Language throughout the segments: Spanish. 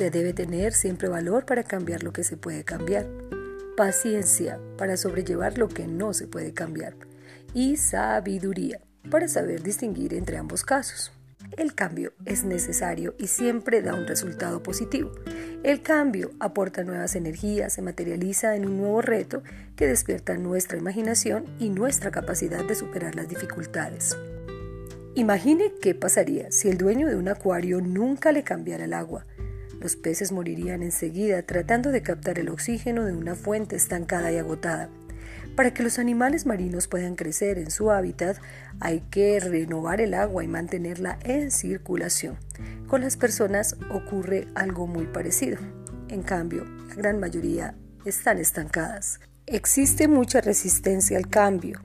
Se debe tener siempre valor para cambiar lo que se puede cambiar, paciencia para sobrellevar lo que no se puede cambiar y sabiduría para saber distinguir entre ambos casos. El cambio es necesario y siempre da un resultado positivo. El cambio aporta nuevas energías, se materializa en un nuevo reto que despierta nuestra imaginación y nuestra capacidad de superar las dificultades. Imagine qué pasaría si el dueño de un acuario nunca le cambiara el agua. Los peces morirían enseguida tratando de captar el oxígeno de una fuente estancada y agotada. Para que los animales marinos puedan crecer en su hábitat, hay que renovar el agua y mantenerla en circulación. Con las personas ocurre algo muy parecido. En cambio, la gran mayoría están estancadas. Existe mucha resistencia al cambio,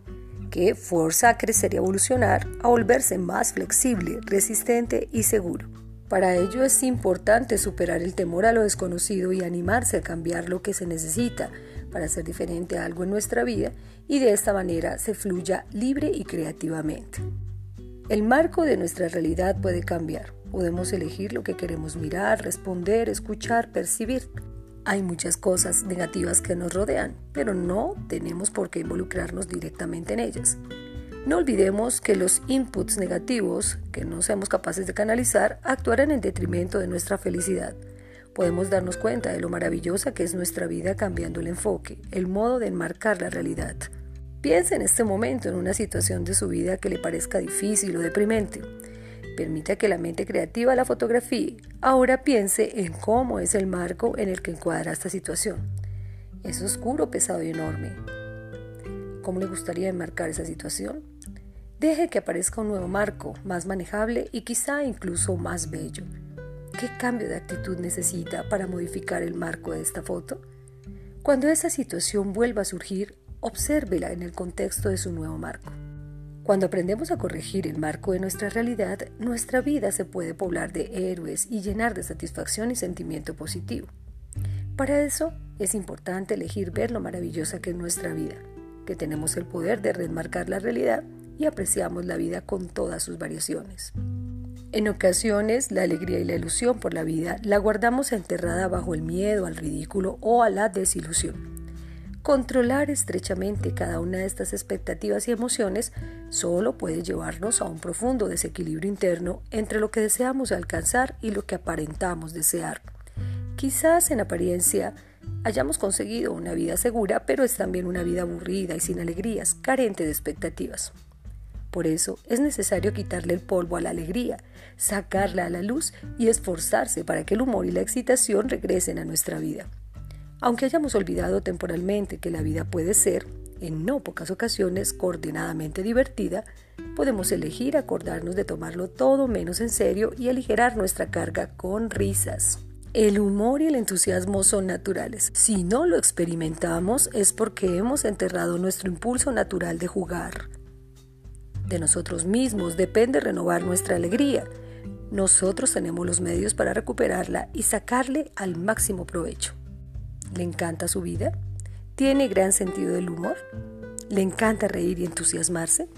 que fuerza a crecer y evolucionar, a volverse más flexible, resistente y seguro. Para ello es importante superar el temor a lo desconocido y animarse a cambiar lo que se necesita para hacer diferente a algo en nuestra vida y de esta manera se fluya libre y creativamente. El marco de nuestra realidad puede cambiar. Podemos elegir lo que queremos mirar, responder, escuchar, percibir. Hay muchas cosas negativas que nos rodean, pero no tenemos por qué involucrarnos directamente en ellas. No olvidemos que los inputs negativos que no seamos capaces de canalizar actuarán en detrimento de nuestra felicidad. Podemos darnos cuenta de lo maravillosa que es nuestra vida cambiando el enfoque, el modo de enmarcar la realidad. Piense en este momento en una situación de su vida que le parezca difícil o deprimente. Permita que la mente creativa la fotografíe. Ahora piense en cómo es el marco en el que encuadra esta situación. Es oscuro, pesado y enorme. ¿Cómo le gustaría enmarcar esa situación? Deje que aparezca un nuevo marco, más manejable y quizá incluso más bello. ¿Qué cambio de actitud necesita para modificar el marco de esta foto? Cuando esa situación vuelva a surgir, obsérvela en el contexto de su nuevo marco. Cuando aprendemos a corregir el marco de nuestra realidad, nuestra vida se puede poblar de héroes y llenar de satisfacción y sentimiento positivo. Para eso es importante elegir ver lo maravillosa que es nuestra vida, que tenemos el poder de remarcar la realidad y apreciamos la vida con todas sus variaciones. En ocasiones, la alegría y la ilusión por la vida la guardamos enterrada bajo el miedo al ridículo o a la desilusión. Controlar estrechamente cada una de estas expectativas y emociones solo puede llevarnos a un profundo desequilibrio interno entre lo que deseamos alcanzar y lo que aparentamos desear. Quizás en apariencia hayamos conseguido una vida segura, pero es también una vida aburrida y sin alegrías, carente de expectativas. Por eso es necesario quitarle el polvo a la alegría, sacarla a la luz y esforzarse para que el humor y la excitación regresen a nuestra vida. Aunque hayamos olvidado temporalmente que la vida puede ser, en no pocas ocasiones, coordinadamente divertida, podemos elegir acordarnos de tomarlo todo menos en serio y aligerar nuestra carga con risas. El humor y el entusiasmo son naturales. Si no lo experimentamos es porque hemos enterrado nuestro impulso natural de jugar. De nosotros mismos depende renovar nuestra alegría. Nosotros tenemos los medios para recuperarla y sacarle al máximo provecho. ¿Le encanta su vida? ¿Tiene gran sentido del humor? ¿Le encanta reír y entusiasmarse?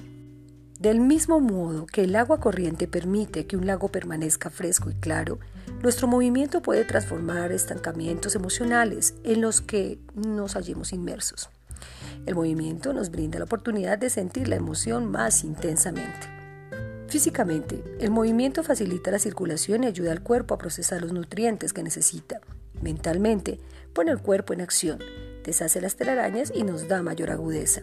Del mismo modo que el agua corriente permite que un lago permanezca fresco y claro, nuestro movimiento puede transformar estancamientos emocionales en los que nos hallemos inmersos. El movimiento nos brinda la oportunidad de sentir la emoción más intensamente. Físicamente, el movimiento facilita la circulación y ayuda al cuerpo a procesar los nutrientes que necesita. Mentalmente, pone el cuerpo en acción, deshace las telarañas y nos da mayor agudeza.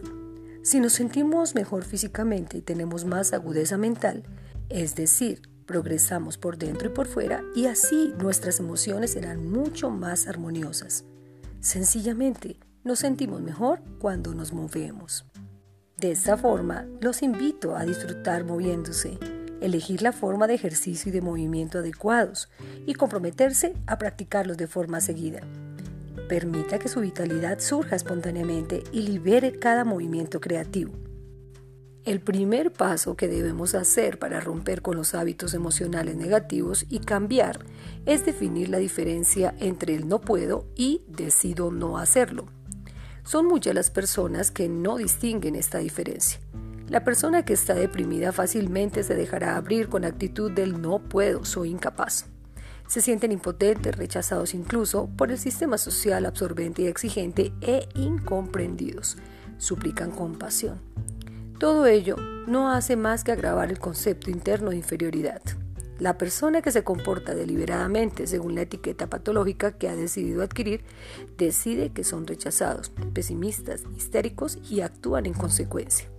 Si nos sentimos mejor físicamente y tenemos más agudeza mental, es decir, progresamos por dentro y por fuera y así nuestras emociones serán mucho más armoniosas. Sencillamente, nos sentimos mejor cuando nos movemos. De esta forma, los invito a disfrutar moviéndose, elegir la forma de ejercicio y de movimiento adecuados y comprometerse a practicarlos de forma seguida. Permita que su vitalidad surja espontáneamente y libere cada movimiento creativo. El primer paso que debemos hacer para romper con los hábitos emocionales negativos y cambiar es definir la diferencia entre el no puedo y decido no hacerlo. Son muchas las personas que no distinguen esta diferencia. La persona que está deprimida fácilmente se dejará abrir con actitud del no puedo, soy incapaz. Se sienten impotentes, rechazados incluso por el sistema social absorbente y exigente e incomprendidos. Suplican compasión. Todo ello no hace más que agravar el concepto interno de inferioridad. La persona que se comporta deliberadamente según la etiqueta patológica que ha decidido adquirir decide que son rechazados, pesimistas, histéricos y actúan en consecuencia.